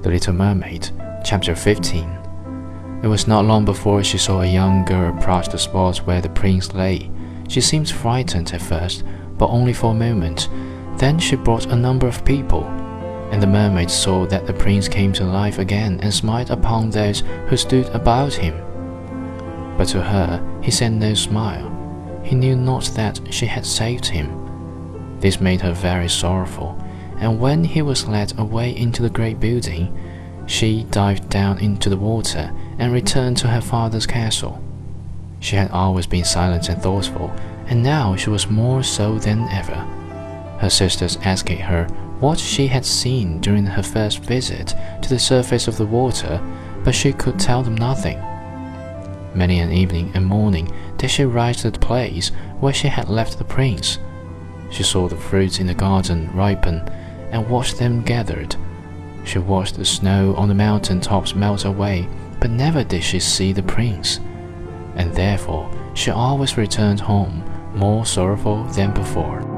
The Little Mermaid, Chapter 15. It was not long before she saw a young girl approach the spot where the prince lay. She seemed frightened at first, but only for a moment. Then she brought a number of people, and the mermaid saw that the prince came to life again and smiled upon those who stood about him. But to her he sent no smile. He knew not that she had saved him. This made her very sorrowful, and when he was led away into the great building, she dived down into the water and returned to her father's castle. She had always been silent and thoughtful, and now she was more so than ever. Her sisters asked her what she had seen during her first visit to the surface of the water, but she could tell them nothing. Many an evening and morning did she rise to the place where she had left the prince. She saw the fruits in the garden ripen and watched them gathered. She watched the snow on the mountain tops melt away, but never did she see the prince, and therefore she always returned home more sorrowful than before.